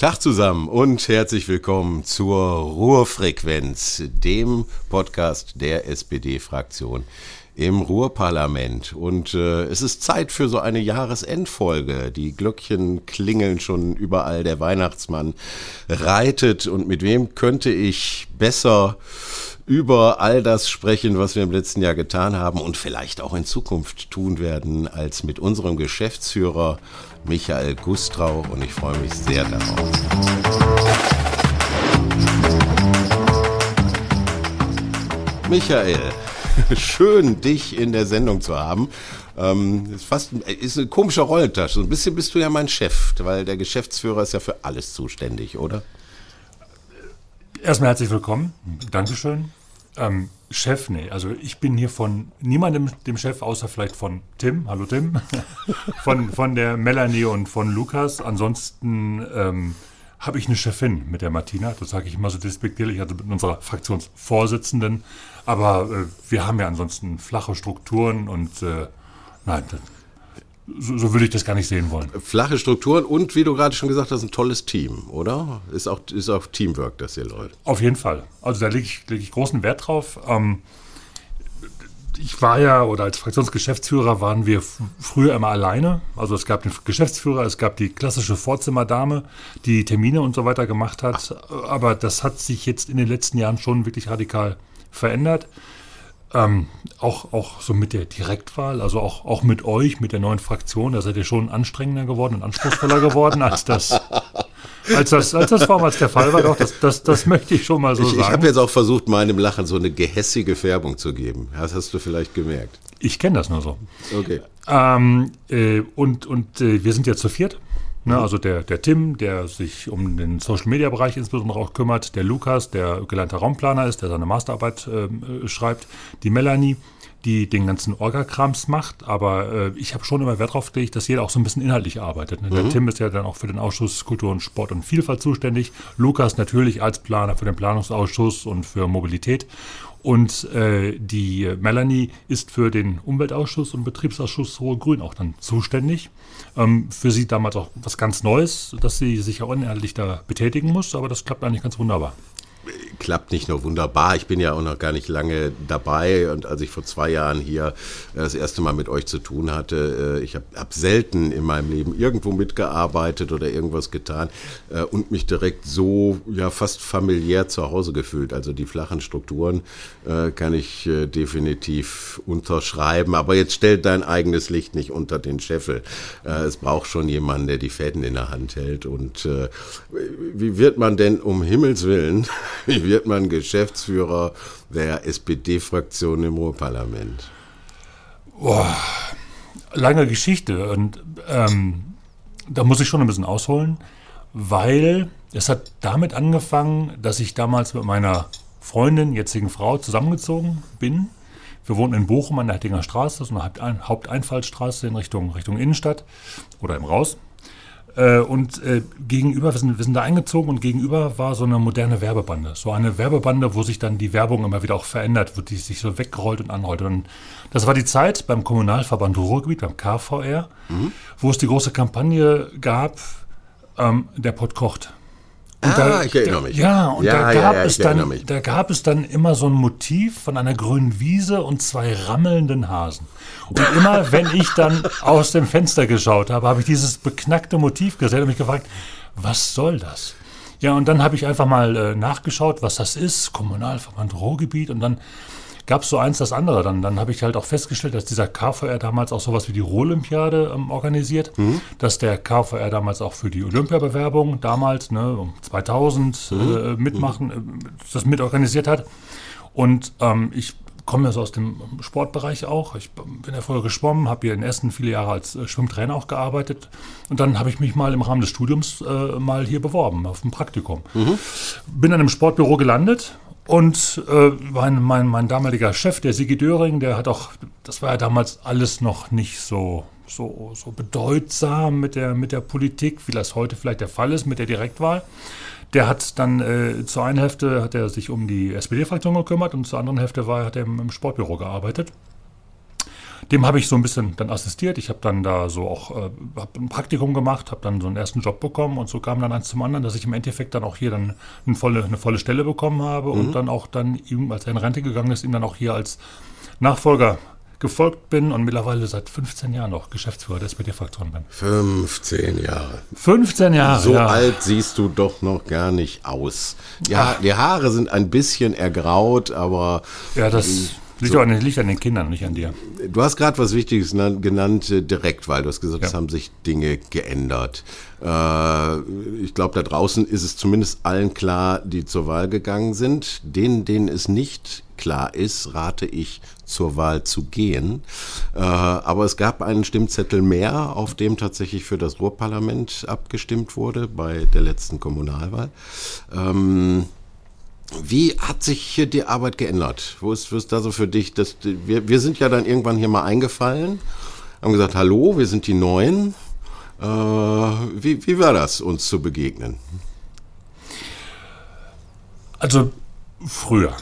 Tag zusammen und herzlich willkommen zur Ruhrfrequenz, dem Podcast der SPD-Fraktion im Ruhrparlament. Und äh, es ist Zeit für so eine Jahresendfolge. Die Glöckchen klingeln schon überall, der Weihnachtsmann reitet. Und mit wem könnte ich besser über all das sprechen, was wir im letzten Jahr getan haben und vielleicht auch in Zukunft tun werden, als mit unserem Geschäftsführer Michael Gustrau und ich freue mich sehr darauf. Michael, schön dich in der Sendung zu haben. Ähm, ist fast ist eine komische Rollentasche. So ein bisschen bist du ja mein Chef, weil der Geschäftsführer ist ja für alles zuständig, oder? Erstmal herzlich willkommen. Dankeschön. Ähm, Chef, nee. Also ich bin hier von niemandem dem Chef, außer vielleicht von Tim. Hallo Tim. von, von der Melanie und von Lukas. Ansonsten ähm, habe ich eine Chefin mit der Martina. Das sage ich immer so despektierlich, also mit unserer Fraktionsvorsitzenden. Aber äh, wir haben ja ansonsten flache Strukturen und äh, nein, so, so, würde ich das gar nicht sehen wollen. Flache Strukturen und wie du gerade schon gesagt hast, ein tolles Team, oder? Ist auch, ist auch Teamwork, das hier läuft. Auf jeden Fall. Also da lege ich, leg ich großen Wert drauf. Ähm, ich war ja, oder als Fraktionsgeschäftsführer waren wir früher immer alleine. Also es gab den Geschäftsführer, es gab die klassische Vorzimmerdame, die Termine und so weiter gemacht hat. Aber das hat sich jetzt in den letzten Jahren schon wirklich radikal verändert. Ähm, auch, auch so mit der Direktwahl, also auch, auch mit euch, mit der neuen Fraktion, da seid ihr schon anstrengender geworden und anspruchsvoller geworden, als das, als das, als das vormals der Fall war. Doch, das, das, das möchte ich schon mal so ich, sagen. Ich habe jetzt auch versucht, meinem Lachen so eine gehässige Färbung zu geben. Das hast du vielleicht gemerkt. Ich kenne das nur so. Okay. Ähm, äh, und und äh, wir sind jetzt zu viert. Ne, also der, der Tim, der sich um den Social-Media-Bereich insbesondere auch kümmert, der Lukas, der gelernter Raumplaner ist, der seine Masterarbeit äh, schreibt, die Melanie, die den ganzen Orga-Krams macht, aber äh, ich habe schon immer Wert darauf gelegt, dass jeder auch so ein bisschen inhaltlich arbeitet. Ne? Mhm. Der Tim ist ja dann auch für den Ausschuss Kultur und Sport und Vielfalt zuständig, Lukas natürlich als Planer für den Planungsausschuss und für Mobilität und äh, die Melanie ist für den Umweltausschuss und Betriebsausschuss Hohe Grün auch dann zuständig. Ähm, für sie damals auch was ganz Neues, dass sie sich auch inhaltlich da betätigen muss, aber das klappt eigentlich ganz wunderbar klappt nicht nur wunderbar. Ich bin ja auch noch gar nicht lange dabei und als ich vor zwei Jahren hier äh, das erste Mal mit euch zu tun hatte, äh, ich habe hab selten in meinem Leben irgendwo mitgearbeitet oder irgendwas getan äh, und mich direkt so ja fast familiär zu Hause gefühlt. Also die flachen Strukturen kann ich definitiv unterschreiben. Aber jetzt stellt dein eigenes Licht nicht unter den Scheffel. Es braucht schon jemanden, der die Fäden in der Hand hält. Und wie wird man denn um Himmels Willen, wird man Geschäftsführer der SPD-Fraktion im Ruhrparlament? Boah, lange Geschichte und ähm, da muss ich schon ein bisschen ausholen, weil es hat damit angefangen, dass ich damals mit meiner Freundin, jetzigen Frau, zusammengezogen bin. Wir wohnen in Bochum an der Hettinger Straße, ist eine Haupteinfallstraße in Richtung, Richtung Innenstadt oder im Raus. Äh, und äh, gegenüber, wir sind, wir sind da eingezogen und gegenüber war so eine moderne Werbebande. So eine Werbebande, wo sich dann die Werbung immer wieder auch verändert, wo die sich so wegrollt und anrollt. Und das war die Zeit beim Kommunalverband Ruhrgebiet, beim KVR, mhm. wo es die große Kampagne gab, ähm, der Pott kocht. Und ah, da, ich erinnere mich. Ja, und ja, da, gab ja, ja, es dann, da gab es dann immer so ein Motiv von einer grünen Wiese und zwei rammelnden Hasen. Und immer, wenn ich dann aus dem Fenster geschaut habe, habe ich dieses beknackte Motiv gesehen und mich gefragt, was soll das? Ja, und dann habe ich einfach mal äh, nachgeschaut, was das ist, Kommunalverband Ruhrgebiet, und dann gab es so eins das andere. Dann, dann habe ich halt auch festgestellt, dass dieser KVR damals auch sowas wie die Ruhrolympiade ähm, organisiert, mhm. dass der KVR damals auch für die Olympiabewerbung damals, ne, 2000 mhm. äh, mitmachen, äh, das mitorganisiert hat. Und ähm, ich komme ja so aus dem Sportbereich auch. Ich bin ja vorher geschwommen, habe hier in Essen viele Jahre als äh, Schwimmtrainer auch gearbeitet. Und dann habe ich mich mal im Rahmen des Studiums äh, mal hier beworben, auf ein Praktikum. Mhm. Bin dann im Sportbüro gelandet und äh, mein, mein, mein damaliger Chef, der Sigi Döring, der hat auch, das war ja damals alles noch nicht so, so, so bedeutsam mit der, mit der Politik, wie das heute vielleicht der Fall ist mit der Direktwahl. Der hat dann äh, zur einen Hälfte hat er sich um die SPD-Fraktion gekümmert und zur anderen Hälfte war, hat er im, im Sportbüro gearbeitet. Dem habe ich so ein bisschen dann assistiert. Ich habe dann da so auch äh, ein Praktikum gemacht, habe dann so einen ersten Job bekommen und so kam dann eins zum anderen, dass ich im Endeffekt dann auch hier dann eine volle, eine volle Stelle bekommen habe mhm. und dann auch dann ihm, als er in Rente gegangen ist, ihm dann auch hier als Nachfolger gefolgt bin und mittlerweile seit 15 Jahren noch Geschäftsführer der SPD-Fraktion bin. 15 Jahre. 15 Jahre. So ja. alt siehst du doch noch gar nicht aus. Ja, die Haare sind ein bisschen ergraut, aber. Ja, das Liegt, so. an, liegt an den Kindern, nicht an dir. Du hast gerade was Wichtiges genannt, äh, direkt, weil du hast gesagt, ja. es haben sich Dinge geändert. Äh, ich glaube, da draußen ist es zumindest allen klar, die zur Wahl gegangen sind. Denen, denen es nicht klar ist, rate ich, zur Wahl zu gehen. Äh, aber es gab einen Stimmzettel mehr, auf dem tatsächlich für das Ruhrparlament abgestimmt wurde bei der letzten Kommunalwahl. Ähm, wie hat sich hier die Arbeit geändert? Wo ist, wo ist da so für dich? Das, wir, wir sind ja dann irgendwann hier mal eingefallen, haben gesagt, hallo, wir sind die Neuen. Äh, wie, wie war das, uns zu begegnen? Also früher.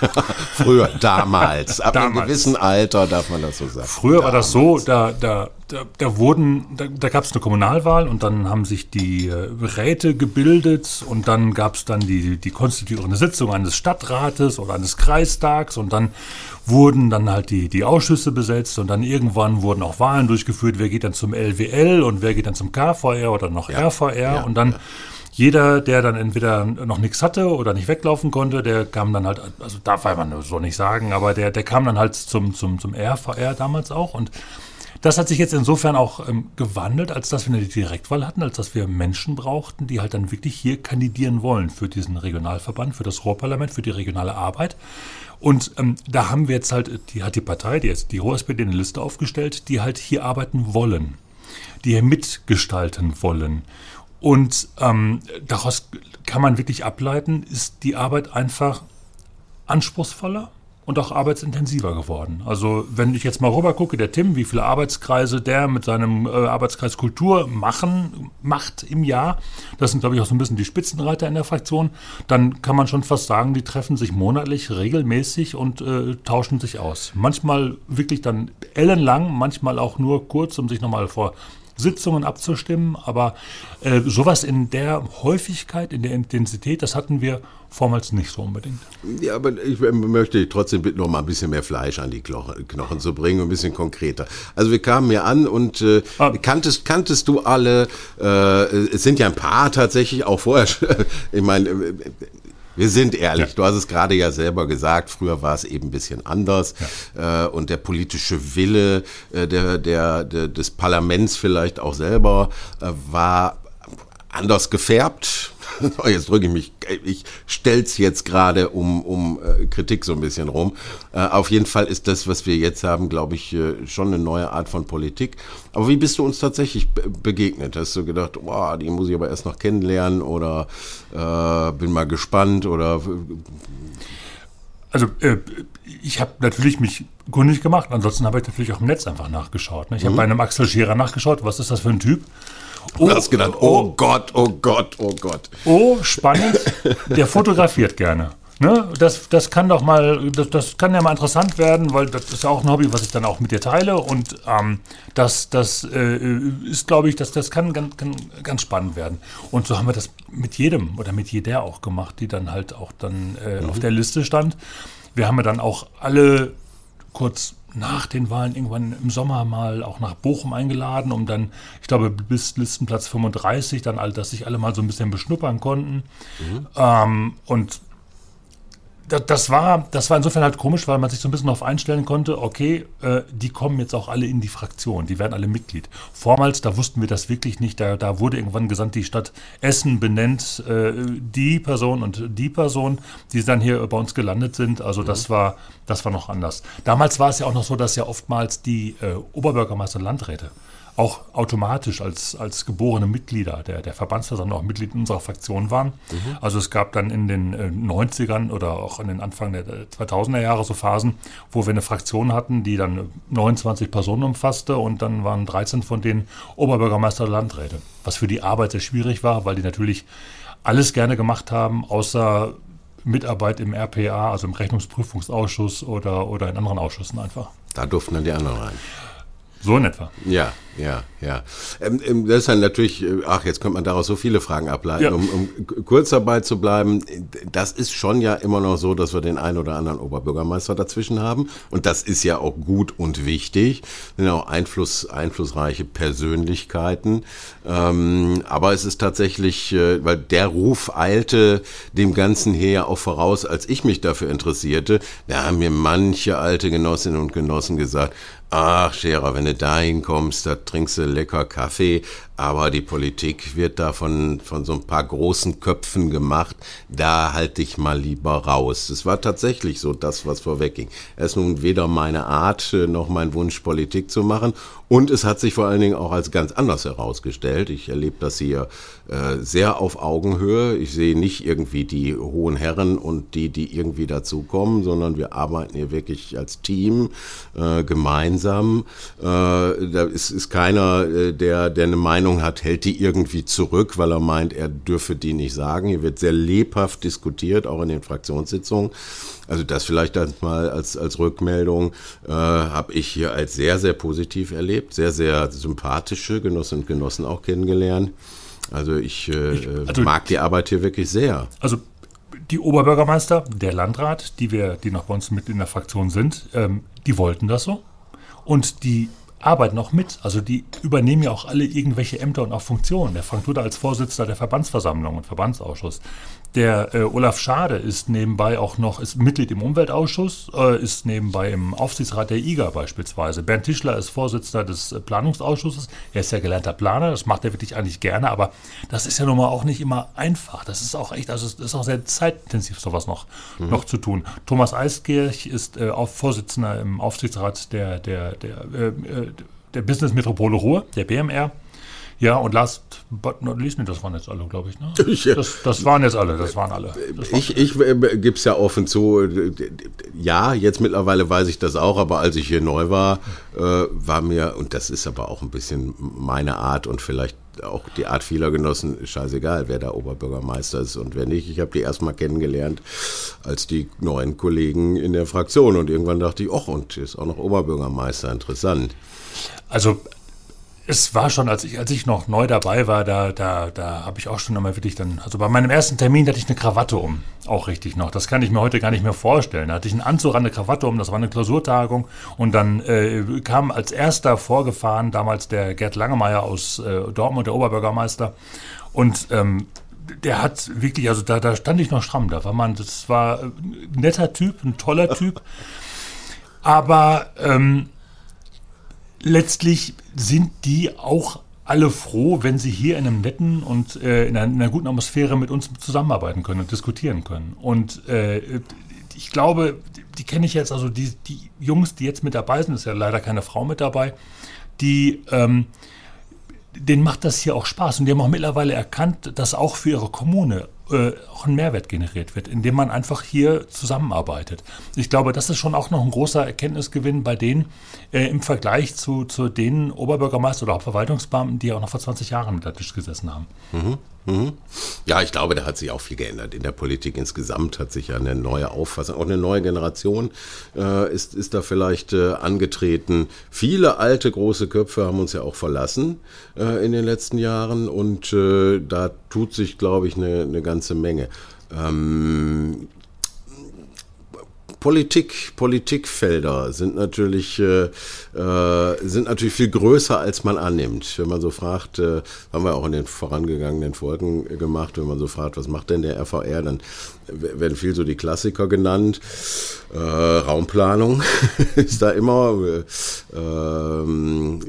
Früher, damals. Ab damals. einem gewissen Alter darf man das so sagen. Früher damals. war das so, da, da, da, da wurden, da, da gab es eine Kommunalwahl und dann haben sich die äh, Räte gebildet und dann gab es dann die, die konstituierende Sitzung eines Stadtrates oder eines Kreistags und dann wurden dann halt die, die Ausschüsse besetzt und dann irgendwann wurden auch Wahlen durchgeführt, wer geht dann zum LWL und wer geht dann zum KVR oder noch ja. RVR ja, und dann ja jeder, der dann entweder noch nichts hatte oder nicht weglaufen konnte, der kam dann halt, also darf man so nicht sagen, aber der, der kam dann halt zum, zum, zum RVR damals auch und das hat sich jetzt insofern auch ähm, gewandelt, als dass wir eine Direktwahl hatten, als dass wir Menschen brauchten, die halt dann wirklich hier kandidieren wollen für diesen Regionalverband, für das Ruhrparlament, für die regionale Arbeit. Und ähm, da haben wir jetzt halt, die hat die Partei, die jetzt die Ruhr-SPD eine Liste aufgestellt, die halt hier arbeiten wollen, die hier mitgestalten wollen. Und ähm, daraus kann man wirklich ableiten, ist die Arbeit einfach anspruchsvoller und auch arbeitsintensiver geworden. Also wenn ich jetzt mal rüber gucke, der Tim, wie viele Arbeitskreise der mit seinem äh, Arbeitskreis Kultur machen, macht im Jahr, das sind glaube ich auch so ein bisschen die Spitzenreiter in der Fraktion, dann kann man schon fast sagen, die treffen sich monatlich regelmäßig und äh, tauschen sich aus. Manchmal wirklich dann ellenlang, manchmal auch nur kurz, um sich nochmal vor Sitzungen abzustimmen, aber äh, sowas in der Häufigkeit, in der Intensität, das hatten wir vormals nicht so unbedingt. Ja, aber ich möchte trotzdem bitten, noch mal ein bisschen mehr Fleisch an die Knochen zu bringen, ein bisschen konkreter. Also wir kamen hier an und äh, ah. kanntest, kanntest du alle, äh, es sind ja ein paar tatsächlich auch vorher, ich meine, äh, wir sind ehrlich, ja. du hast es gerade ja selber gesagt, früher war es eben ein bisschen anders ja. äh, und der politische Wille äh, der, der, der, des Parlaments vielleicht auch selber äh, war anders gefärbt. Oh, jetzt drücke ich mich, ich stell's jetzt gerade um, um äh, Kritik so ein bisschen rum. Äh, auf jeden Fall ist das, was wir jetzt haben, glaube ich, äh, schon eine neue Art von Politik. Aber wie bist du uns tatsächlich begegnet? Hast du gedacht, boah, die muss ich aber erst noch kennenlernen oder äh, bin mal gespannt oder also äh, ich habe natürlich mich kundig gemacht, ansonsten habe ich natürlich auch im Netz einfach nachgeschaut. Ne? Ich mhm. habe bei einem Axel Scherer nachgeschaut, was ist das für ein Typ? Oh, du hast gedacht, oh, oh Gott, oh Gott, oh Gott. Oh, spannend. Der fotografiert gerne. Ne? Das, das kann doch mal, das, das kann ja mal interessant werden, weil das ist ja auch ein Hobby, was ich dann auch mit dir teile. Und ähm, das, das äh, ist, glaube ich, das, das kann ganz, kann ganz spannend werden. Und so haben wir das mit jedem oder mit jeder auch gemacht, die dann halt auch dann äh, mhm. auf der Liste stand. Wir haben ja dann auch alle kurz nach den Wahlen irgendwann im Sommer mal auch nach Bochum eingeladen, um dann, ich glaube, bis Listenplatz 35 dann all, dass sich alle mal so ein bisschen beschnuppern konnten. Mhm. Ähm, und das war, das war insofern halt komisch, weil man sich so ein bisschen darauf einstellen konnte, okay, äh, die kommen jetzt auch alle in die Fraktion, die werden alle Mitglied. Vormals, da wussten wir das wirklich nicht, da, da wurde irgendwann gesandt, die Stadt Essen benennt äh, die Person und die Person, die dann hier bei uns gelandet sind. Also mhm. das war, das war noch anders. Damals war es ja auch noch so, dass ja oftmals die äh, Oberbürgermeister und Landräte auch automatisch als, als geborene Mitglieder der, der Verbandsversammlung auch Mitglied unserer Fraktion waren. Mhm. Also es gab dann in den äh, 90ern oder auch in den Anfang der 2000er Jahre so Phasen, wo wir eine Fraktion hatten, die dann 29 Personen umfasste und dann waren 13 von denen Oberbürgermeister der Landräte. Was für die Arbeit sehr schwierig war, weil die natürlich alles gerne gemacht haben, außer Mitarbeit im RPA, also im Rechnungsprüfungsausschuss oder, oder in anderen Ausschüssen einfach. Da durften dann die anderen rein. So in etwa. Ja, ja, ja. Ähm, ähm, das ist dann natürlich, äh, ach, jetzt könnte man daraus so viele Fragen ableiten. Ja. Um, um kurz dabei zu bleiben, das ist schon ja immer noch so, dass wir den einen oder anderen Oberbürgermeister dazwischen haben. Und das ist ja auch gut und wichtig. Sind auch Einfluss, einflussreiche Persönlichkeiten. Ähm, aber es ist tatsächlich, äh, weil der Ruf eilte dem Ganzen her ja auch voraus, als ich mich dafür interessierte. Da haben mir manche alte Genossinnen und Genossen gesagt, Ach, Scherer, wenn du da hinkommst, da trinkst du lecker Kaffee, aber die Politik wird da von, von so ein paar großen Köpfen gemacht. Da halte ich mal lieber raus. Das war tatsächlich so das, was vorwegging. Es ist nun weder meine Art äh, noch mein Wunsch, Politik zu machen. Und es hat sich vor allen Dingen auch als ganz anders herausgestellt. Ich erlebe das hier äh, sehr auf Augenhöhe. Ich sehe nicht irgendwie die hohen Herren und die, die irgendwie dazukommen, sondern wir arbeiten hier wirklich als Team äh, gemeinsam. Äh, da ist, ist keiner, äh, der, der eine Meinung Meinung hat, hält die irgendwie zurück, weil er meint, er dürfe die nicht sagen. Hier wird sehr lebhaft diskutiert, auch in den Fraktionssitzungen. Also das vielleicht mal als, als Rückmeldung äh, habe ich hier als sehr, sehr positiv erlebt. Sehr, sehr sympathische Genossinnen und Genossen auch kennengelernt. Also ich, äh, ich also mag die Arbeit hier wirklich sehr. Also die Oberbürgermeister, der Landrat, die wir, die noch bei uns mit in der Fraktion sind, ähm, die wollten das so. Und die arbeiten auch mit. Also die übernehmen ja auch alle irgendwelche Ämter und auch Funktionen. Der Frank Duda als Vorsitzender der Verbandsversammlung und Verbandsausschuss. Der äh, Olaf Schade ist nebenbei auch noch ist Mitglied im Umweltausschuss, äh, ist nebenbei im Aufsichtsrat der IGA beispielsweise. Bernd Tischler ist Vorsitzender des äh, Planungsausschusses. Er ist ja gelernter Planer, das macht er wirklich eigentlich gerne, aber das ist ja nun mal auch nicht immer einfach. Das ist auch echt, also es ist auch sehr zeitintensiv, sowas noch, mhm. noch zu tun. Thomas Eiskirch ist äh, auch Vorsitzender im Aufsichtsrat der, der, der, äh, äh, der Business Metropole Ruhr, der BMR. Ja, und last but not least, das waren jetzt alle, glaube ich. Ne? Das, das, waren jetzt alle, das waren alle. Das waren ich ich äh, gebe es ja offen zu, ja, jetzt mittlerweile weiß ich das auch, aber als ich hier neu war, äh, war mir, und das ist aber auch ein bisschen meine Art und vielleicht auch die Art vieler Genossen, scheißegal, wer da Oberbürgermeister ist und wer nicht. Ich habe die erstmal kennengelernt als die neuen Kollegen in der Fraktion und irgendwann dachte ich, ach, und ist auch noch Oberbürgermeister, interessant. Also es war schon, als ich, als ich noch neu dabei war, da, da, da habe ich auch schon einmal wirklich dann, also bei meinem ersten Termin hatte ich eine Krawatte um, auch richtig noch. Das kann ich mir heute gar nicht mehr vorstellen. Da hatte ich einen Anzug an, eine Krawatte um, das war eine Klausurtagung und dann äh, kam als erster vorgefahren damals der Gerd Langemeier aus äh, Dortmund, der Oberbürgermeister und ähm, der hat wirklich, also da, da stand ich noch stramm, da war man, das war ein netter Typ, ein toller Typ, aber ähm, letztlich sind die auch alle froh, wenn sie hier in einem netten und äh, in, einer, in, einer, guten Atmosphäre mit uns zusammenarbeiten können und diskutieren können. Und äh, ich glaube, die kenne ich jetzt, also die, die, Jungs, die jetzt mit dabei sind, ist ja leider keine Frau mit dabei, die, ähm, denen macht das hier auch Spaß und die haben auch mittlerweile erkannt, dass auch für ihre Kommune äh, auch ein Mehrwert generiert wird, indem man einfach hier zusammenarbeitet. Ich glaube, das ist schon auch noch ein großer Erkenntnisgewinn bei denen äh, im Vergleich zu, zu den Oberbürgermeister oder Hauptverwaltungsbeamten, die auch noch vor 20 Jahren mit der Tisch gesessen haben. Mhm. Mhm. Ja, ich glaube, da hat sich auch viel geändert. In der Politik insgesamt hat sich ja eine neue Auffassung, auch eine neue Generation äh, ist, ist da vielleicht äh, angetreten. Viele alte große Köpfe haben uns ja auch verlassen äh, in den letzten Jahren und äh, da tut sich, glaube ich, eine, eine ganze Menge. Ähm, Politik, Politikfelder sind natürlich, äh, äh, sind natürlich viel größer, als man annimmt. Wenn man so fragt, äh, haben wir auch in den vorangegangenen Folgen gemacht, wenn man so fragt, was macht denn der RVR, dann werden viel so die Klassiker genannt. Äh, Raumplanung ist da immer. Äh, ähm,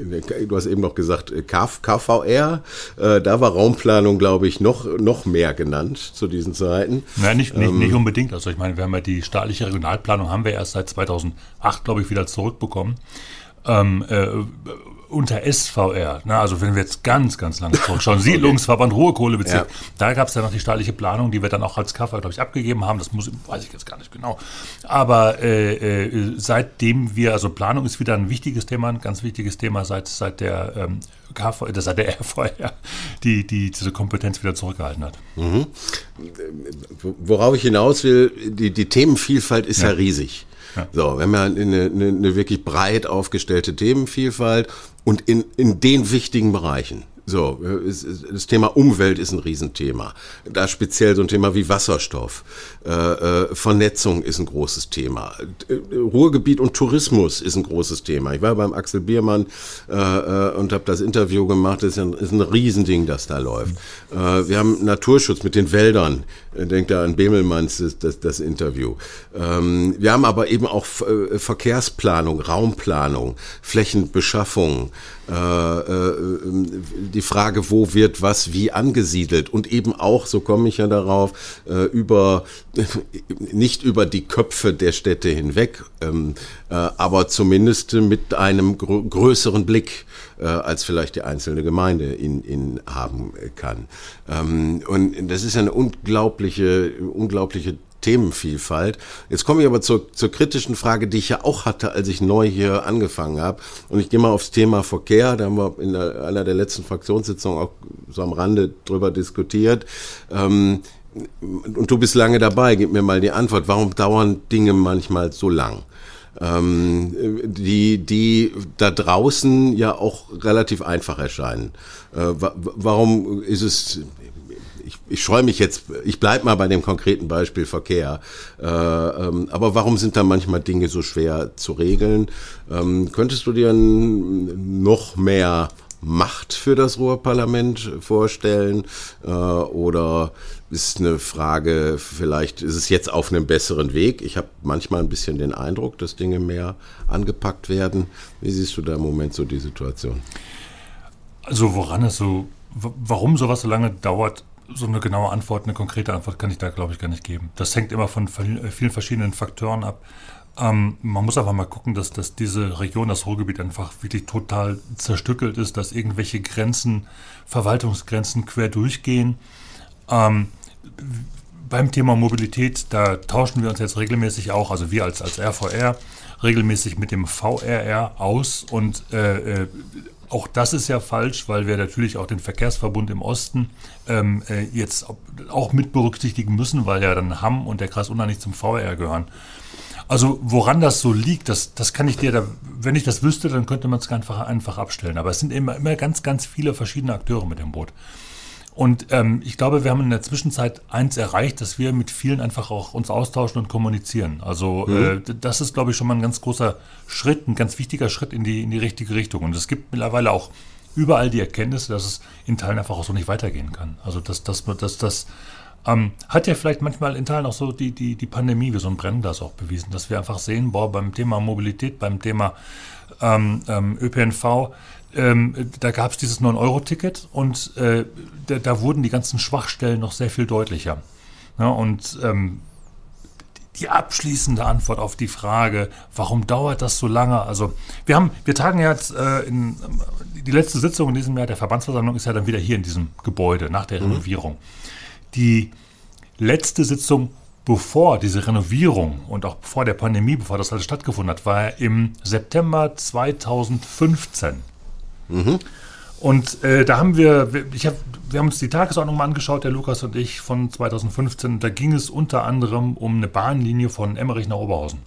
du hast eben noch gesagt, KV, KVR. Äh, da war Raumplanung, glaube ich, noch, noch mehr genannt zu diesen Zeiten. Nein, nicht, nicht, ähm, nicht unbedingt. Also ich meine, wir haben ja die staatliche Regionalplanung haben wir erst seit 2008, glaube ich, wieder zurückbekommen. Ähm, äh, unter SVR, ne, also wenn wir jetzt ganz, ganz lange zurückschauen, Siedlungsverband Ruhrkohlebezirk, ja. da gab es ja noch die staatliche Planung, die wir dann auch als Kaffer, glaube ich, abgegeben haben. Das muss, weiß ich jetzt gar nicht genau. Aber äh, äh, seitdem wir, also Planung ist wieder ein wichtiges Thema, ein ganz wichtiges Thema, seit, seit der ähm, KV, äh, seit der RVR die, die diese Kompetenz wieder zurückgehalten hat. Mhm. Worauf ich hinaus will, die, die Themenvielfalt ist ja, ja riesig. So, wir haben ja eine, eine, eine wirklich breit aufgestellte Themenvielfalt und in, in den wichtigen Bereichen. So, das Thema Umwelt ist ein Riesenthema. Da speziell so ein Thema wie Wasserstoff. Äh, äh, Vernetzung ist ein großes Thema. Äh, Ruhrgebiet und Tourismus ist ein großes Thema. Ich war beim Axel Biermann und habe das Interview gemacht. Das ist ein, Riesending, das da läuft. wir haben Naturschutz mit den Wäldern. Denkt da an Bemelmanns das, das, das Interview. Ähm, wir haben aber eben auch Verkehrsplanung, Raumplanung, Flächenbeschaffung. Äh, äh, die Frage, wo wird was wie angesiedelt und eben auch, so komme ich ja darauf, äh, über nicht über die Köpfe der Städte hinweg, ähm, äh, aber zumindest mit einem gr größeren Blick äh, als vielleicht die einzelne Gemeinde ihn, ihn haben kann. Ähm, und das ist eine unglaubliche, unglaubliche Themenvielfalt. Jetzt komme ich aber zur, zur kritischen Frage, die ich ja auch hatte, als ich neu hier angefangen habe. Und ich gehe mal aufs Thema Verkehr. Da haben wir in der, einer der letzten Fraktionssitzungen auch so am Rande drüber diskutiert. Ähm, und du bist lange dabei, gib mir mal die Antwort. Warum dauern Dinge manchmal so lang? Ähm, die, die da draußen ja auch relativ einfach erscheinen. Äh, warum ist es, ich, ich scheue mich jetzt, ich bleibe mal bei dem konkreten Beispiel Verkehr. Äh, ähm, aber warum sind da manchmal Dinge so schwer zu regeln? Ähm, könntest du dir noch mehr Macht für das Ruhrparlament vorstellen? Äh, oder ist eine Frage, vielleicht ist es jetzt auf einem besseren Weg? Ich habe manchmal ein bisschen den Eindruck, dass Dinge mehr angepackt werden. Wie siehst du da im Moment so die Situation? Also woran es so, warum sowas so lange dauert, so eine genaue Antwort, eine konkrete Antwort kann ich da, glaube ich, gar nicht geben. Das hängt immer von äh, vielen verschiedenen Faktoren ab. Ähm, man muss einfach mal gucken, dass, dass diese Region, das Ruhrgebiet einfach wirklich total zerstückelt ist, dass irgendwelche Grenzen, Verwaltungsgrenzen quer durchgehen. Ähm, beim Thema Mobilität, da tauschen wir uns jetzt regelmäßig auch, also wir als, als RVR, regelmäßig mit dem VRR aus und äh, äh auch das ist ja falsch, weil wir natürlich auch den Verkehrsverbund im Osten ähm, äh, jetzt auch mit berücksichtigen müssen, weil ja dann Hamm und der Kreis Unna nicht zum VR gehören. Also woran das so liegt, das, das kann ich dir, da, wenn ich das wüsste, dann könnte man es einfach, einfach abstellen. Aber es sind immer, immer ganz, ganz viele verschiedene Akteure mit dem Boot. Und ähm, ich glaube, wir haben in der Zwischenzeit eins erreicht, dass wir mit vielen einfach auch uns austauschen und kommunizieren. Also mhm. äh, das ist, glaube ich, schon mal ein ganz großer Schritt, ein ganz wichtiger Schritt in die, in die richtige Richtung. Und es gibt mittlerweile auch überall die Erkenntnis, dass es in Teilen einfach auch so nicht weitergehen kann. Also dass das, das, das ähm, hat ja vielleicht manchmal in Teilen auch so die, die, die Pandemie wie so ein Brennglas auch bewiesen, dass wir einfach sehen, boah, beim Thema Mobilität, beim Thema ähm, ähm, ÖPNV, ähm, da gab es dieses 9-Euro-Ticket und äh, da, da, wurden die ganzen Schwachstellen noch sehr viel deutlicher. Ja, und ähm, die abschließende Antwort auf die Frage, warum dauert das so lange? Also wir haben, wir tagen jetzt äh, in die letzte Sitzung in diesem Jahr der Verbandsversammlung ist ja dann wieder hier in diesem Gebäude nach der mhm. Renovierung. Die letzte Sitzung bevor diese Renovierung und auch vor der Pandemie, bevor das alles stattgefunden hat, war im September 2015. Mhm. Und äh, da haben wir, ich hab, wir haben uns die Tagesordnung mal angeschaut, der Lukas und ich, von 2015. Da ging es unter anderem um eine Bahnlinie von Emmerich nach Oberhausen.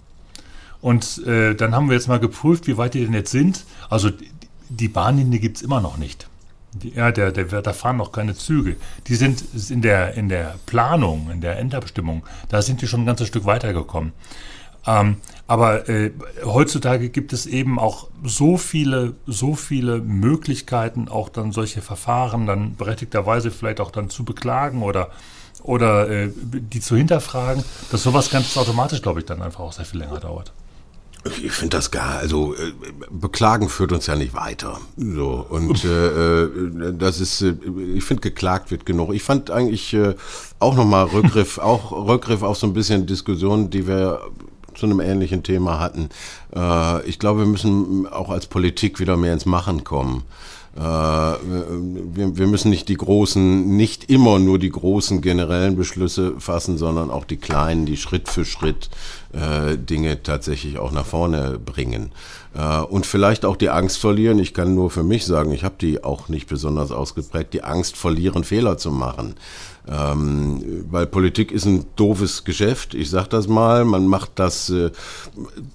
Und äh, dann haben wir jetzt mal geprüft, wie weit die denn jetzt sind. Also die Bahnlinie gibt es immer noch nicht. Die, ja, der, der, da fahren noch keine Züge. Die sind in der, in der Planung, in der Endabstimmung, da sind die schon ein ganzes Stück weitergekommen. Ähm, aber äh, heutzutage gibt es eben auch so viele, so viele Möglichkeiten, auch dann solche Verfahren dann berechtigterweise vielleicht auch dann zu beklagen oder oder äh, die zu hinterfragen, dass sowas ganz automatisch, glaube ich, dann einfach auch sehr viel länger dauert. Ich finde das gar, also äh, beklagen führt uns ja nicht weiter. So und äh, äh, das ist, äh, ich finde geklagt wird genug. Ich fand eigentlich äh, auch nochmal Rückgriff, auch Rückgriff auf so ein bisschen Diskussionen, die wir zu einem ähnlichen Thema hatten. Äh, ich glaube, wir müssen auch als Politik wieder mehr ins Machen kommen. Äh, wir, müssen nicht die großen, nicht immer nur die großen generellen Beschlüsse fassen, sondern auch die kleinen, die Schritt für Schritt äh, Dinge tatsächlich auch nach vorne bringen. Und vielleicht auch die Angst verlieren. Ich kann nur für mich sagen, ich habe die auch nicht besonders ausgeprägt. Die Angst verlieren, Fehler zu machen. Ähm, weil Politik ist ein doofes Geschäft, ich sag das mal. Man macht das äh,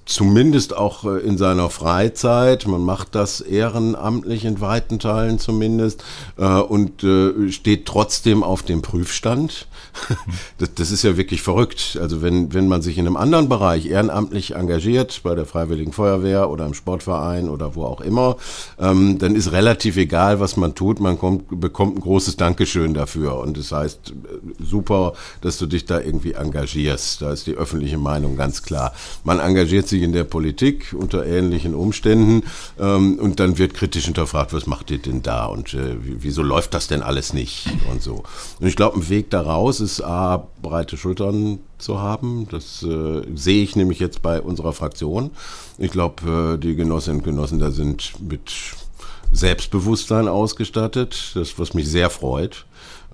zumindest auch äh, in seiner Freizeit, man macht das ehrenamtlich in weiten Teilen zumindest äh, und äh, steht trotzdem auf dem Prüfstand. das, das, ist ja wirklich verrückt. Also wenn, wenn man sich in einem anderen Bereich ehrenamtlich engagiert, bei der Freiwilligen Feuerwehr oder im Sportverein oder wo auch immer, ähm, dann ist relativ egal, was man tut. Man kommt, bekommt ein großes Dankeschön dafür. Und das heißt, äh, super, dass du dich da irgendwie engagierst. Da ist die öffentliche Meinung ganz klar. Man engagiert sich in der Politik unter ähnlichen Umständen ähm, und dann wird kritisch hinterfragt, was macht ihr denn da und äh, wieso läuft das denn alles nicht und so. Und ich glaube, ein Weg daraus ist A, breite Schultern zu haben. Das äh, sehe ich nämlich jetzt bei unserer Fraktion. Ich glaube, äh, die Genossinnen und Genossen da sind mit Selbstbewusstsein ausgestattet, das was mich sehr freut.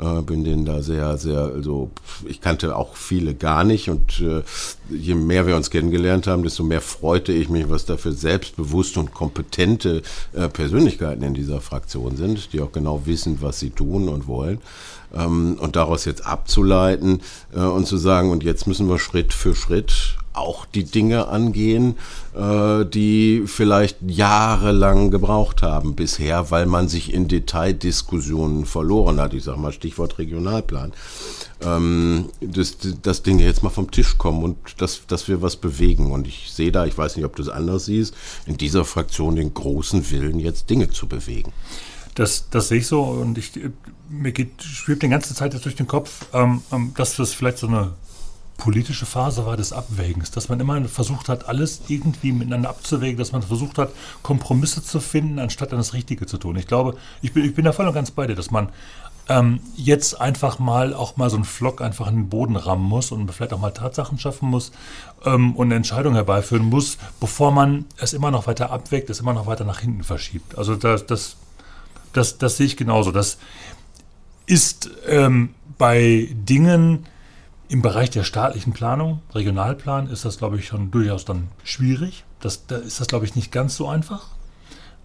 Äh, bin denen da sehr, sehr, also ich kannte auch viele gar nicht und äh, je mehr wir uns kennengelernt haben, desto mehr freute ich mich, was da für selbstbewusste und kompetente äh, Persönlichkeiten in dieser Fraktion sind, die auch genau wissen, was sie tun und wollen. Ähm, und daraus jetzt abzuleiten äh, und zu sagen, und jetzt müssen wir Schritt für Schritt auch die Dinge angehen, äh, die vielleicht jahrelang gebraucht haben bisher, weil man sich in Detaildiskussionen verloren hat. Ich sage mal Stichwort Regionalplan. Ähm, dass, dass Dinge jetzt mal vom Tisch kommen und dass, dass wir was bewegen. Und ich sehe da, ich weiß nicht, ob du es anders siehst, in dieser Fraktion den großen Willen, jetzt Dinge zu bewegen. Das, das sehe ich so und ich, mir geht, schwebt die ganze Zeit jetzt durch den Kopf, ähm, ähm dass das vielleicht so eine politische Phase war des Abwägens, dass man immer versucht hat, alles irgendwie miteinander abzuwägen, dass man versucht hat, Kompromisse zu finden, anstatt dann das Richtige zu tun. Ich glaube, ich bin, ich bin da voll und ganz bei dir, dass man ähm, jetzt einfach mal auch mal so einen Flock einfach in den Boden rammen muss und vielleicht auch mal Tatsachen schaffen muss ähm, und eine Entscheidung herbeiführen muss, bevor man es immer noch weiter abwägt, es immer noch weiter nach hinten verschiebt. Also das, das, das, das sehe ich genauso. Das ist ähm, bei Dingen, im Bereich der staatlichen Planung, Regionalplan, ist das, glaube ich, schon durchaus dann schwierig. Das, da ist das, glaube ich, nicht ganz so einfach.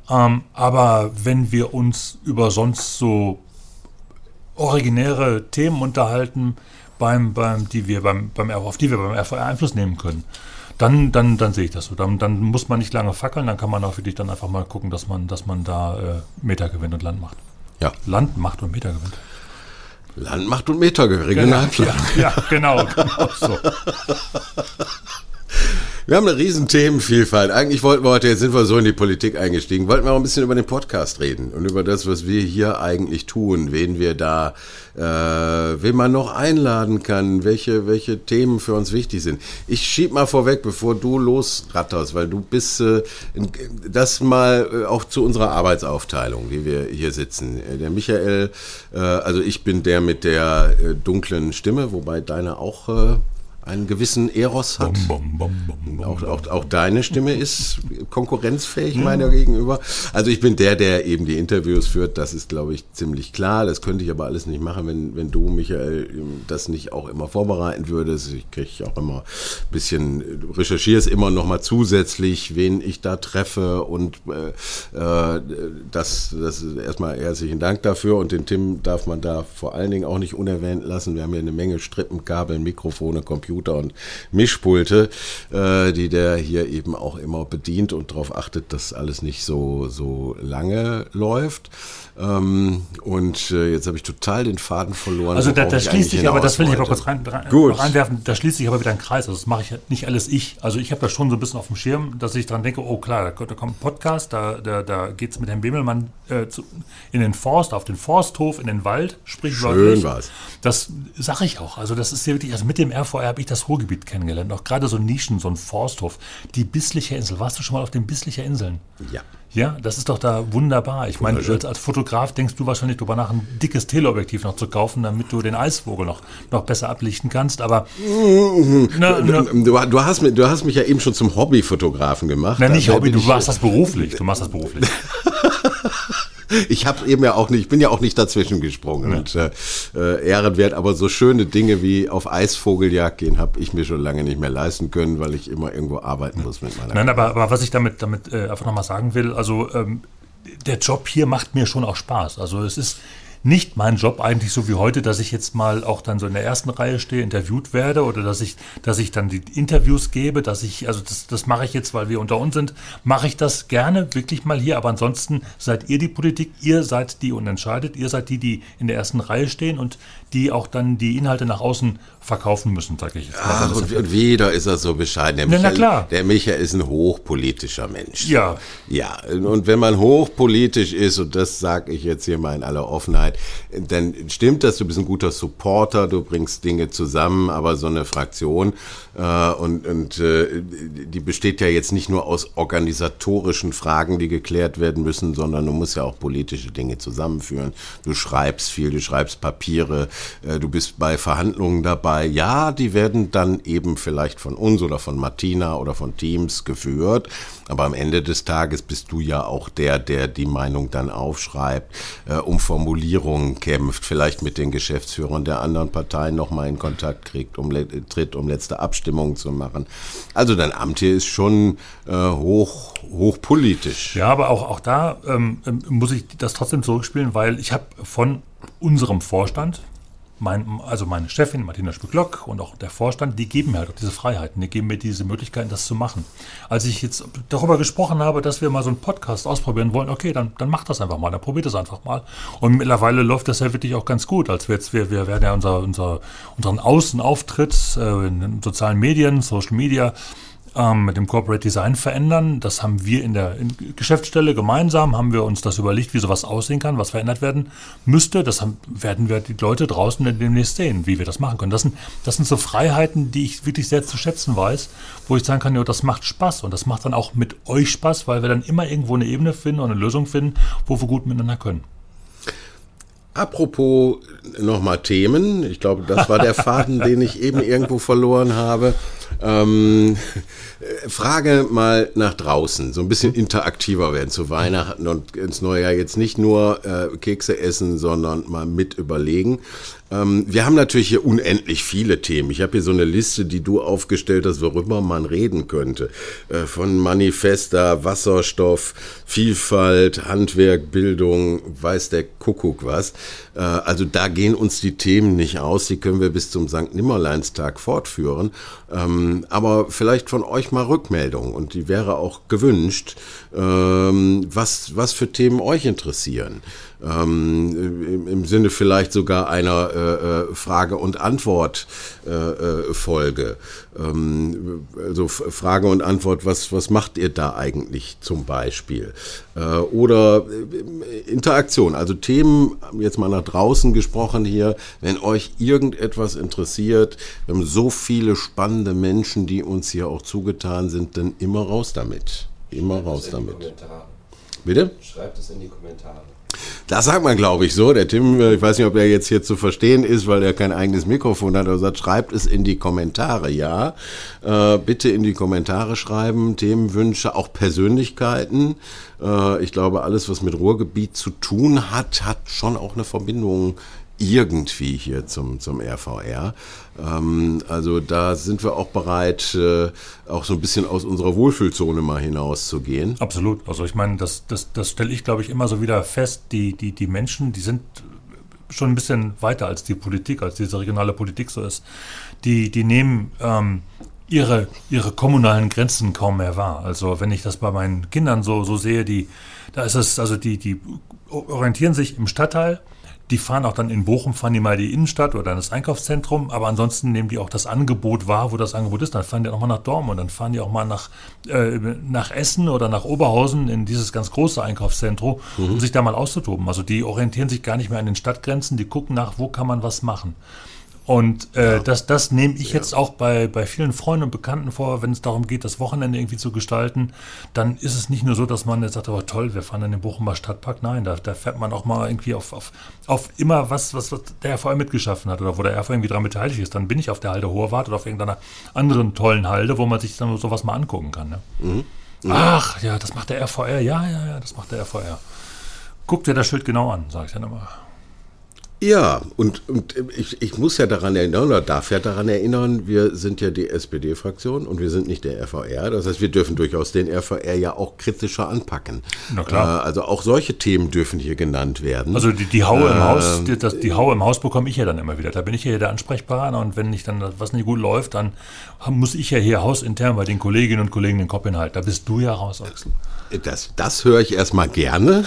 Ähm, aber wenn wir uns über sonst so originäre Themen unterhalten, beim, beim, die wir beim, beim, auf die wir beim RVR Einfluss nehmen können, dann, dann, dann sehe ich das so. Dann, dann muss man nicht lange fackeln, dann kann man auch wirklich dann einfach mal gucken, dass man, dass man da äh, Meter gewinnt und Land macht. Ja. Land macht und Meter gewinnt. Landmacht und Meter, Regionalplan. Ja, ja, genau, genau so. Wir haben eine riesen Themenvielfalt. Eigentlich wollten wir heute, jetzt sind wir so in die Politik eingestiegen, wollten wir auch ein bisschen über den Podcast reden und über das, was wir hier eigentlich tun, wen wir da, äh, wen man noch einladen kann, welche, welche Themen für uns wichtig sind. Ich schieb mal vorweg, bevor du losratterst, weil du bist, äh, das mal äh, auch zu unserer Arbeitsaufteilung, wie wir hier sitzen. Äh, der Michael, äh, also ich bin der mit der äh, dunklen Stimme, wobei deine auch äh, einen gewissen Eros hat. Bom, bom, bom, auch, auch, auch deine Stimme ist konkurrenzfähig meiner gegenüber. Also ich bin der, der eben die Interviews führt. Das ist, glaube ich, ziemlich klar. Das könnte ich aber alles nicht machen, wenn, wenn du, Michael, das nicht auch immer vorbereiten würdest. Ich kriege auch immer ein bisschen, recherchierst immer noch mal zusätzlich, wen ich da treffe und äh, äh das, das ist erstmal herzlichen Dank dafür und den Tim darf man da vor allen Dingen auch nicht unerwähnt lassen. Wir haben hier eine Menge Strippenkabel, Mikrofone, Computer Computer und Mischpulte, äh, die der hier eben auch immer bedient und darauf achtet, dass alles nicht so, so lange läuft. Ähm, und äh, jetzt habe ich total den Faden verloren. Also da, da schließt sich aber, das will ich aber kurz rein, rein, reinwerfen, da schließt sich aber wieder ein Kreis. Also das mache ich nicht alles ich. Also ich habe das schon so ein bisschen auf dem Schirm, dass ich dran denke, oh klar, da, da kommt ein Podcast, da, da, da geht es mit Herrn Bemelmann äh, zu, in den Forst, auf den Forsthof, in den Wald, sprichwörtlich. Schön war's. Das sage ich auch. Also das ist ja wirklich, also mit dem RVR habe ich das Ruhrgebiet kennengelernt. Auch gerade so Nischen, so ein Forsthof. Die Bisslicher Insel. Warst du schon mal auf den Bisslicher Inseln? Ja. Ja, das ist doch da wunderbar. Ich meine, als, als Fotograf denkst du wahrscheinlich darüber nach, ein dickes Teleobjektiv noch zu kaufen, damit du den Eisvogel noch, noch besser ablichten kannst. Aber mhm. na, na, du, du, hast mich, du hast mich ja eben schon zum Hobbyfotografen gemacht. Nein, nicht Hobby, du machst das beruflich. Du machst das beruflich. ich habe eben ja auch nicht, ich bin ja auch nicht dazwischen gesprungen. Ja. Und äh, äh, ehrenwert, aber so schöne Dinge wie auf Eisvogeljagd gehen, habe ich mir schon lange nicht mehr leisten können, weil ich immer irgendwo arbeiten muss mit meiner. Nein, aber, aber was ich damit, damit äh, einfach nochmal sagen will, also ähm, der Job hier macht mir schon auch Spaß. Also es ist nicht mein Job eigentlich so wie heute, dass ich jetzt mal auch dann so in der ersten Reihe stehe, interviewt werde oder dass ich, dass ich dann die Interviews gebe, dass ich, also das, das mache ich jetzt, weil wir unter uns sind, mache ich das gerne wirklich mal hier, aber ansonsten seid ihr die Politik, ihr seid die und entscheidet, ihr seid die, die in der ersten Reihe stehen und die auch dann die Inhalte nach außen verkaufen müssen, sage ich jetzt. Ach, und, und wieder ist er so bescheiden. Der Michael, na, klar. der Michael ist ein hochpolitischer Mensch. Ja. Ja, und wenn man hochpolitisch ist, und das sage ich jetzt hier mal in aller Offenheit, dann stimmt das, du bist ein guter Supporter, du bringst Dinge zusammen, aber so eine Fraktion äh, und, und äh, die besteht ja jetzt nicht nur aus organisatorischen Fragen, die geklärt werden müssen, sondern du musst ja auch politische Dinge zusammenführen. Du schreibst viel, du schreibst Papiere, äh, du bist bei Verhandlungen dabei. Ja, die werden dann eben vielleicht von uns oder von Martina oder von Teams geführt, aber am Ende des Tages bist du ja auch der, der die Meinung dann aufschreibt, äh, um Formulierungen kämpft, vielleicht mit den Geschäftsführern der anderen Parteien nochmal in Kontakt kriegt, um, tritt, um letzte Abstimmungen zu machen. Also dein Amt hier ist schon äh, hoch, hochpolitisch. Ja, aber auch, auch da ähm, ähm muss ich das trotzdem zurückspielen, weil ich habe von unserem Vorstand, mein, also meine Chefin Martina Spücklock und auch der Vorstand, die geben mir halt auch diese Freiheiten, die geben mir diese Möglichkeiten, das zu machen. Als ich jetzt darüber gesprochen habe, dass wir mal so einen Podcast ausprobieren wollen, okay, dann, dann macht das einfach mal, dann probiert das einfach mal. Und mittlerweile läuft das ja wirklich auch ganz gut, als wir jetzt, wir, wir werden ja unser, unser, unseren Außenauftritt äh, in sozialen Medien, Social Media, ähm, mit dem Corporate Design verändern. Das haben wir in der in Geschäftsstelle gemeinsam, haben wir uns das überlegt, wie sowas aussehen kann, was verändert werden müsste. Das haben, werden wir die Leute draußen demnächst sehen, wie wir das machen können. Das sind, das sind so Freiheiten, die ich wirklich sehr zu schätzen weiß, wo ich sagen kann, ja, das macht Spaß und das macht dann auch mit euch Spaß, weil wir dann immer irgendwo eine Ebene finden und eine Lösung finden, wo wir gut miteinander können. Apropos nochmal Themen, ich glaube, das war der Faden, den ich eben irgendwo verloren habe. Ähm, Frage mal nach draußen, so ein bisschen interaktiver werden zu Weihnachten und ins neue Jahr. Jetzt nicht nur äh, Kekse essen, sondern mal mit überlegen. Ähm, wir haben natürlich hier unendlich viele Themen. Ich habe hier so eine Liste, die du aufgestellt hast, worüber man reden könnte. Äh, von Manifesta, Wasserstoff, Vielfalt, Handwerk, Bildung, weiß der Kuckuck was. Äh, also da gehen uns die Themen nicht aus. Die können wir bis zum St. Nimmerleinstag fortführen. Ähm, aber vielleicht von euch mal Rückmeldung und die wäre auch gewünscht, ähm, was, was für Themen euch interessieren ähm, im, im, Sinne vielleicht sogar einer äh, Frage- und Antwort-Folge. Äh, äh ähm, also Frage und Antwort, was, was macht ihr da eigentlich zum Beispiel? Äh, oder Interaktion, also Themen, jetzt mal nach draußen gesprochen hier, wenn euch irgendetwas interessiert, wir haben so viele spannende Menschen, die uns hier auch zugetan sind, dann immer raus damit. Immer raus damit. Bitte? Schreibt es in die Kommentare. Das sagt man, glaube ich, so. Der Tim, äh, ich weiß nicht, ob er jetzt hier zu verstehen ist, weil er kein eigenes Mikrofon hat, aber sagt, schreibt es in die Kommentare, ja. Äh, bitte in die Kommentare schreiben, Themenwünsche, auch Persönlichkeiten. Äh, ich glaube, alles, was mit Ruhrgebiet zu tun hat, hat schon auch eine Verbindung irgendwie hier zum, zum RVR. Ähm, also da sind wir auch bereit, äh, auch so ein bisschen aus unserer Wohlfühlzone mal hinauszugehen. Absolut. Also ich meine, das, das, das stelle ich, glaube ich, immer so wieder fest. Die, die, die Menschen, die sind schon ein bisschen weiter als die Politik, als diese regionale Politik so ist. Die, die nehmen ähm, ihre, ihre kommunalen Grenzen kaum mehr wahr. Also wenn ich das bei meinen Kindern so, so sehe, die, da ist es, also die, die orientieren sich im Stadtteil die fahren auch dann in Bochum, fahren die mal die Innenstadt oder das Einkaufszentrum, aber ansonsten nehmen die auch das Angebot wahr, wo das Angebot ist. Dann fahren die auch mal nach Dortmund, dann fahren die auch mal nach, äh, nach Essen oder nach Oberhausen in dieses ganz große Einkaufszentrum, mhm. um sich da mal auszutoben. Also die orientieren sich gar nicht mehr an den Stadtgrenzen, die gucken nach, wo kann man was machen. Und äh, ja. das, das nehme ich ja. jetzt auch bei, bei vielen Freunden und Bekannten vor, wenn es darum geht, das Wochenende irgendwie zu gestalten. Dann ist es nicht nur so, dass man jetzt sagt, oh toll, wir fahren in den Bochumer Stadtpark. Nein, da, da fährt man auch mal irgendwie auf, auf, auf immer was, was, was der RVR mitgeschaffen hat oder wo der RVR irgendwie daran beteiligt ist. Dann bin ich auf der Halde Hoherwart oder auf irgendeiner anderen tollen Halde, wo man sich dann sowas mal angucken kann. Ne? Mhm. Mhm. Ach, ja, das macht der RVR. Ja, ja, ja, das macht der RVR. Guck dir das Schild genau an, sage ich dann immer. Ja, und, und ich, ich muss ja daran erinnern, oder darf ja daran erinnern, wir sind ja die SPD-Fraktion und wir sind nicht der RVR. Das heißt, wir dürfen durchaus den RVR ja auch kritischer anpacken. Na klar. Äh, also auch solche Themen dürfen hier genannt werden. Also die, die Haue im Haus, ähm, die, das, die Haue im Haus bekomme ich ja dann immer wieder. Da bin ich ja der Ansprechpartner und wenn nicht dann was nicht gut läuft, dann muss ich ja hier hausintern bei den Kolleginnen und Kollegen den Kopf hinhalten. Da bist du ja raus, Axel. Das, das höre ich erstmal gerne.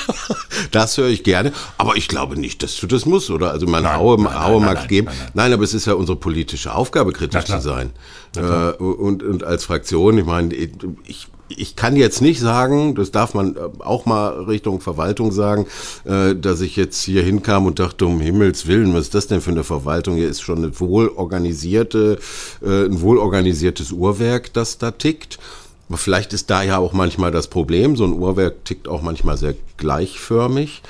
das höre ich gerne. Aber ich glaube nicht, dass das musst, oder? Also man Haue, Haue mag geben. Nein, nein, aber es ist ja unsere politische Aufgabe, kritisch zu sein. Äh, und, und als Fraktion, ich meine, ich, ich kann jetzt nicht sagen, das darf man äh, auch mal Richtung Verwaltung sagen, äh, dass ich jetzt hier hinkam und dachte, um Himmels Willen, was ist das denn für eine Verwaltung? Hier ist schon eine wohlorganisierte, ein wohlorganisiertes Uhrwerk, das da tickt. Aber vielleicht ist da ja auch manchmal das Problem. So ein Uhrwerk tickt auch manchmal sehr gleichförmig.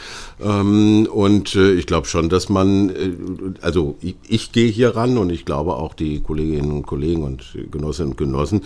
Ähm, und äh, ich glaube schon, dass man, äh, also ich, ich gehe hier ran und ich glaube auch die Kolleginnen und Kollegen und Genossinnen und Genossen,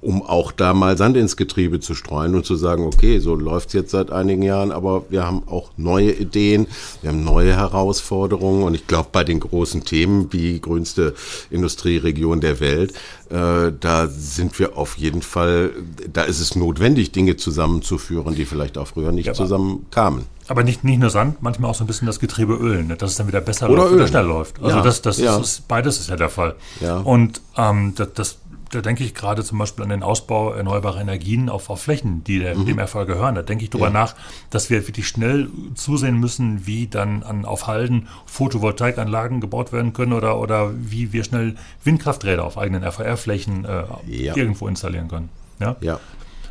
um auch da mal Sand ins Getriebe zu streuen und zu sagen, okay, so läuft es jetzt seit einigen Jahren, aber wir haben auch neue Ideen, wir haben neue Herausforderungen und ich glaube, bei den großen Themen wie grünste Industrieregion der Welt, äh, da sind wir auf jeden Fall, da ist es notwendig, Dinge zusammenzuführen, die vielleicht auch früher nicht ja, zusammenkamen. Aber nicht, nicht nur Sand, manchmal auch so ein bisschen das Getriebe ölen, ne? dass es dann wieder besser oder läuft oder schnell läuft. Also ja, das, das ja. ist, beides ist ja der Fall. Ja. Und ähm, das, das da denke ich gerade zum Beispiel an den Ausbau erneuerbarer Energien auf, auf Flächen, die der, mhm. dem Erfolg gehören. Da denke ich darüber ja. nach, dass wir wirklich schnell zusehen müssen, wie dann an, auf Halden Photovoltaikanlagen gebaut werden können oder, oder wie wir schnell Windkrafträder auf eigenen FR-Flächen äh, irgendwo installieren können. Ja. ja.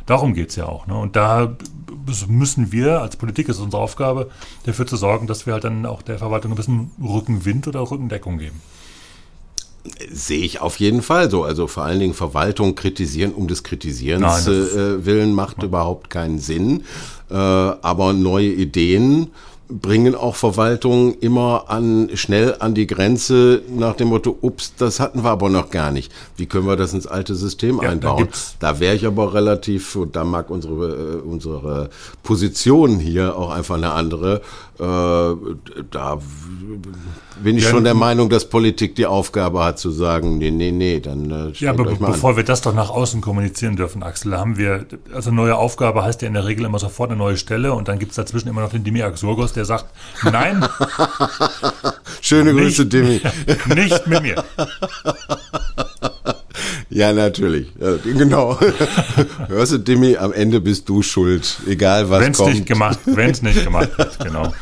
Darum geht es ja auch. Ne? Und da müssen wir, als Politik ist unsere Aufgabe, dafür zu sorgen, dass wir halt dann auch der Verwaltung ein bisschen Rückenwind oder Rückendeckung geben. Sehe ich auf jeden Fall so. Also vor allen Dingen Verwaltung kritisieren um des Kritisierens Nein, äh, willen macht ja. überhaupt keinen Sinn. Äh, aber neue Ideen bringen auch Verwaltungen immer an, schnell an die Grenze nach dem Motto, ups, das hatten wir aber noch gar nicht. Wie können wir das ins alte System ja, einbauen? Da, wäre ich aber relativ, da mag unsere, äh, unsere Position hier auch einfach eine andere. Äh, da bin ich ja, schon der Meinung, dass Politik die Aufgabe hat zu sagen, nee, nee, nee, dann äh, Ja, aber bevor an. wir das doch nach außen kommunizieren dürfen, Axel, haben wir, also neue Aufgabe heißt ja in der Regel immer sofort eine neue Stelle und dann gibt es dazwischen immer noch den Dimi Axurgos, der sagt, nein. Schöne Grüße, nicht, Dimi. nicht mit mir. Ja, natürlich. Genau. Hörst du, Dimi, am Ende bist du schuld. Egal was wenn's kommt. Nicht gemacht, wenn es nicht gemacht wird, genau.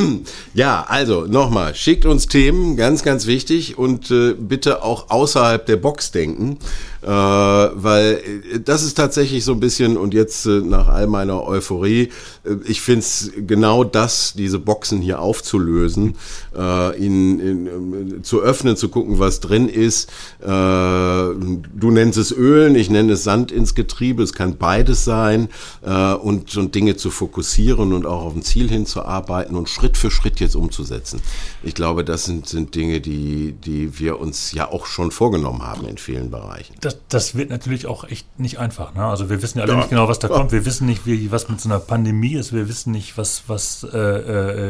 Ja, also nochmal, schickt uns Themen, ganz, ganz wichtig und äh, bitte auch außerhalb der Box denken. Äh, weil äh, das ist tatsächlich so ein bisschen, und jetzt äh, nach all meiner Euphorie, äh, ich finde es genau das, diese Boxen hier aufzulösen, äh, ihn, in, zu öffnen, zu gucken, was drin ist. Äh, du nennst es Ölen, ich nenne es Sand ins Getriebe, es kann beides sein äh, und, und Dinge zu fokussieren und auch auf ein Ziel hinzuarbeiten und Schritt für Schritt jetzt umzusetzen. Ich glaube, das sind, sind Dinge, die, die wir uns ja auch schon vorgenommen haben in vielen Bereichen. Das das, das wird natürlich auch echt nicht einfach. Ne? Also wir wissen ja alle ja. nicht genau, was da ja. kommt. Wir wissen nicht, wie, was mit so einer Pandemie ist. Wir wissen nicht, was, was äh,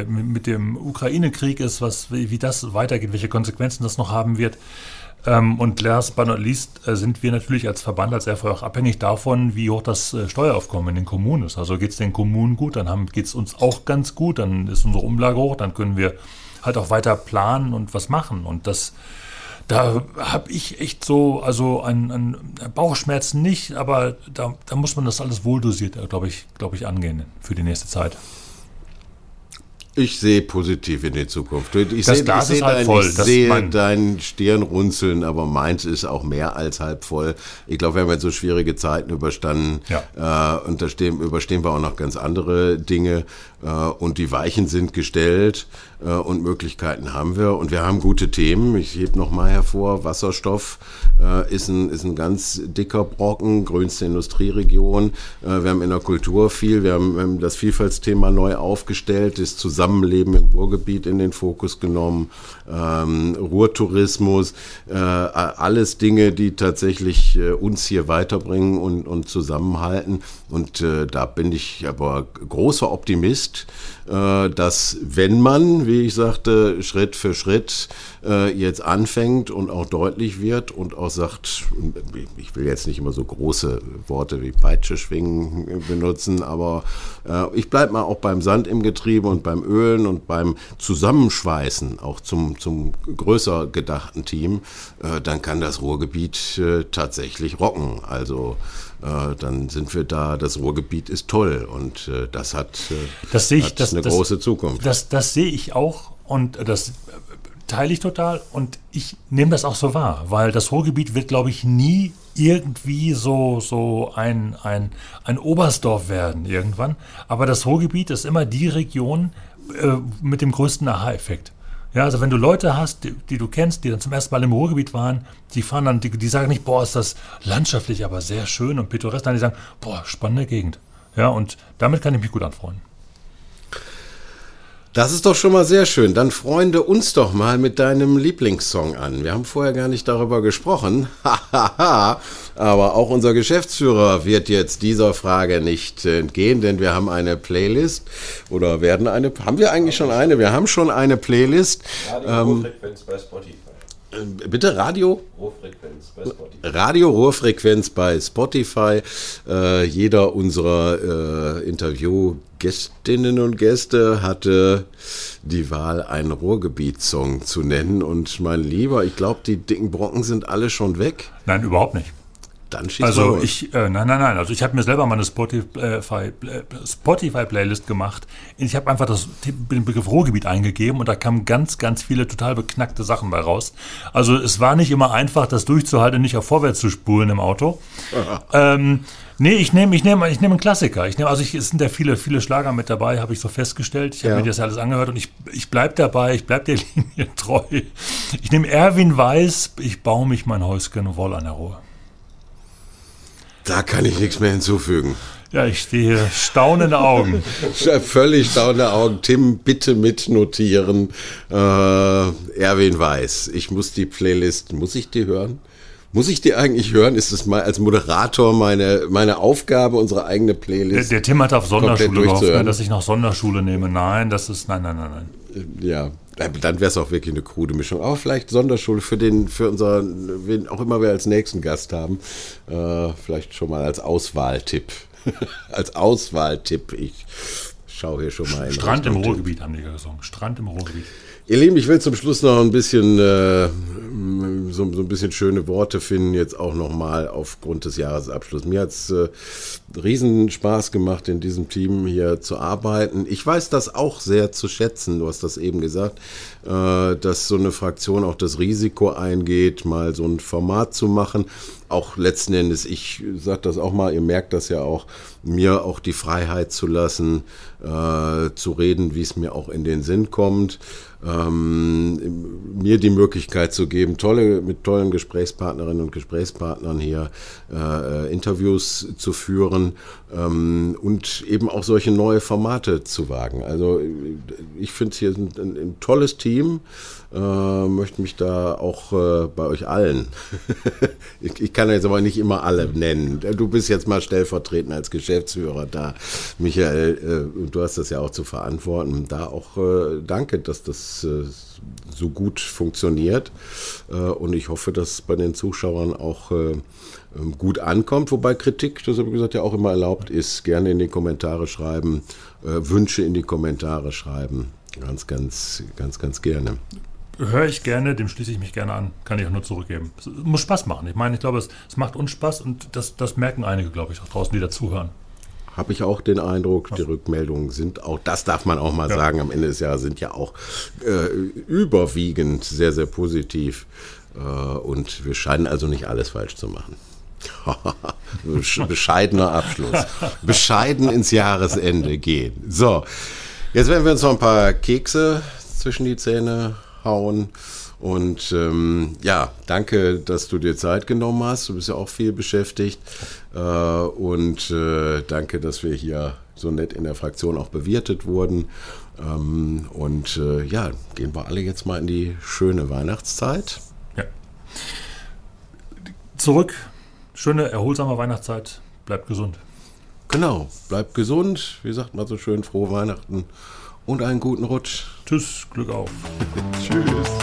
äh mit dem Ukraine-Krieg ist, was, wie, wie das weitergeht, welche Konsequenzen das noch haben wird. Ähm, und last but not least äh, sind wir natürlich als Verband, als RV auch abhängig davon, wie hoch das äh, Steueraufkommen in den Kommunen ist. Also geht es den Kommunen gut, dann geht es uns auch ganz gut, dann ist unsere Umlage hoch, dann können wir halt auch weiter planen und was machen. Und das da habe ich echt so, also ein, ein Bauchschmerzen nicht, aber da, da muss man das alles wohldosiert, glaube ich, glaube ich, angehen für die nächste Zeit. Ich sehe positiv in die Zukunft. Ich das sehe, Glas ich sehe, halt dein, voll. Ich sehe dein Stirnrunzeln, aber meins ist auch mehr als halb voll. Ich glaube, wir haben jetzt so schwierige Zeiten überstanden. Ja. Äh, und da stehen, überstehen wir auch noch ganz andere Dinge. Äh, und die Weichen sind gestellt und Möglichkeiten haben wir. Und wir haben gute Themen. Ich hebe nochmal hervor, Wasserstoff äh, ist, ein, ist ein ganz dicker Brocken, grünste Industrieregion. wir haben in der Kultur viel, wir haben, das Vielfaltsthema neu aufgestellt, das Zusammenleben im Ruhrgebiet in den Fokus genommen, ähm, Ruhrtourismus, äh, alles Dinge, die tatsächlich äh, uns hier weiterbringen und, und zusammenhalten. Und äh, da bin ich aber großer Optimist, äh, dass wenn man, wie ich sagte, Schritt für Schritt äh, jetzt anfängt und auch deutlich wird und auch sagt, ich will jetzt nicht immer so große Worte wie Peitsche schwingen benutzen, aber äh, ich bleibe mal auch beim Sand im Getriebe und beim Ölen und beim Zusammenschweißen, auch zum, zum größer gedachten Team, äh, dann kann das Ruhrgebiet äh, tatsächlich rocken. Also äh, dann sind wir da, das Ruhrgebiet ist toll und äh, das hat, das ich, hat das, eine das, große Zukunft. Das, das sehe ich auch und das teile ich total und ich nehme das auch so wahr, weil das Ruhrgebiet wird, glaube ich, nie irgendwie so, so ein, ein, ein Oberstdorf werden irgendwann. Aber das Ruhrgebiet ist immer die Region äh, mit dem größten Aha-Effekt. Ja, also wenn du Leute hast, die, die, du kennst, die dann zum ersten Mal im Ruhrgebiet waren, die fahren dann, die, die sagen nicht, boah, ist das landschaftlich aber sehr schön und pittoresk, dann die sagen, boah, spannende Gegend. Ja, und damit kann ich mich gut anfreunden. Das ist doch schon mal sehr schön. Dann freunde uns doch mal mit deinem Lieblingssong an. Wir haben vorher gar nicht darüber gesprochen. Aber auch unser Geschäftsführer wird jetzt dieser Frage nicht entgehen, denn wir haben eine Playlist oder werden eine. Haben wir eigentlich schon eine? Wir haben schon eine Playlist. Radio ähm, bei Spotify. Äh, bitte Radio? Rohrfrequenz bei Spotify. Radio Rohrfrequenz bei Spotify. Äh, jeder unserer äh, Interviewgästinnen und Gäste hatte die Wahl, einen Ruhrgebietssong zu nennen. Und mein Lieber, ich glaube, die dicken Brocken sind alle schon weg. Nein, überhaupt nicht. Dann schießt also ich, äh, nein, nein, nein. Also ich habe mir selber mal eine Spotify, Spotify Playlist gemacht. Ich habe einfach das, den Begriff Ruhrgebiet eingegeben und da kamen ganz, ganz viele total beknackte Sachen bei raus. Also es war nicht immer einfach, das durchzuhalten und nicht auf vorwärts zu spulen im Auto. ähm, nee, ich nehme, ich nehme, ich nehme einen Klassiker. Ich nehme, also ich, es sind ja viele, viele Schlager mit dabei, habe ich so festgestellt. Ich habe ja. mir das alles angehört und ich, ich bleibe dabei, ich bleibe der Linie treu. Ich nehme Erwin Weiß, ich baue mich mein Häuschen Woll an der Ruhe. Da kann ich nichts mehr hinzufügen. Ja, ich stehe staunende Augen. Völlig staunende Augen. Tim, bitte mitnotieren. Äh, Erwin Weiß. Ich muss die Playlist, muss ich die hören? Muss ich die eigentlich hören? Ist es mal als Moderator meine, meine Aufgabe, unsere eigene Playlist? Der, der Tim hat auf Sonderschule gehofft, ne, dass ich noch Sonderschule nehme. Nein, das ist, nein, nein, nein, nein. Ja, dann wäre es auch wirklich eine krude Mischung. Aber vielleicht Sonderschule für den, für unseren, wen auch immer wir als nächsten Gast haben. Äh, vielleicht schon mal als Auswahltipp. als Auswahltipp. Ich schaue hier schon mal in Strand im Ruhrgebiet haben die gesungen. Strand im Ruhrgebiet. Ihr Lieben, ich will zum Schluss noch ein bisschen äh, so, so, ein bisschen schöne Worte finden, jetzt auch nochmal aufgrund des Jahresabschlusses. Mir hat es äh, riesen Spaß gemacht, in diesem Team hier zu arbeiten. Ich weiß das auch sehr zu schätzen, du hast das eben gesagt, äh, dass so eine Fraktion auch das Risiko eingeht, mal so ein Format zu machen. Auch letzten Endes, ich sage das auch mal, ihr merkt das ja auch, mir auch die Freiheit zu lassen, äh, zu reden, wie es mir auch in den Sinn kommt ähm, mir die Möglichkeit zu geben, tolle, mit tollen Gesprächspartnerinnen und Gesprächspartnern hier äh, Interviews zu führen ähm, und eben auch solche neue Formate zu wagen. Also ich finde es hier ein, ein, ein, tolles Team, äh, möchte mich da auch äh, bei euch allen, ich, ich, kann jetzt aber nicht immer alle nennen. Du bist jetzt mal stellvertretend als Geschäftsführer da, Michael, äh, du hast das ja auch zu verantworten. Da auch äh, danke, dass das äh, so gut funktioniert äh, und ich hoffe, dass bei den Zuschauern auch gut ankommt, wobei Kritik, das habe ich gesagt, ja auch immer erlaubt ist. Gerne in die Kommentare schreiben, äh, Wünsche in die Kommentare schreiben. Ganz, ganz, ganz, ganz gerne. Höre ich gerne, dem schließe ich mich gerne an, kann ich auch nur zurückgeben. Es muss Spaß machen. Ich meine, ich glaube, es, es macht uns Spaß und das, das merken einige, glaube ich, auch draußen, die dazuhören. Habe ich auch den Eindruck, die Rückmeldungen sind auch, das darf man auch mal ja. sagen, am Ende des Jahres sind ja auch äh, überwiegend sehr, sehr positiv. Äh, und wir scheinen also nicht alles falsch zu machen. Bescheidener Abschluss. Bescheiden ins Jahresende gehen. So, jetzt werden wir uns noch ein paar Kekse zwischen die Zähne hauen Und ähm, ja, danke, dass du dir Zeit genommen hast. Du bist ja auch viel beschäftigt. Äh, und äh, danke, dass wir hier so nett in der Fraktion auch bewirtet wurden. Ähm, und äh, ja, gehen wir alle jetzt mal in die schöne Weihnachtszeit. Ja. Zurück. Schöne, erholsame Weihnachtszeit. Bleibt gesund. Genau, bleibt gesund. Wie sagt man so schön, frohe Weihnachten und einen guten Rutsch. Tschüss, Glück auf. Tschüss.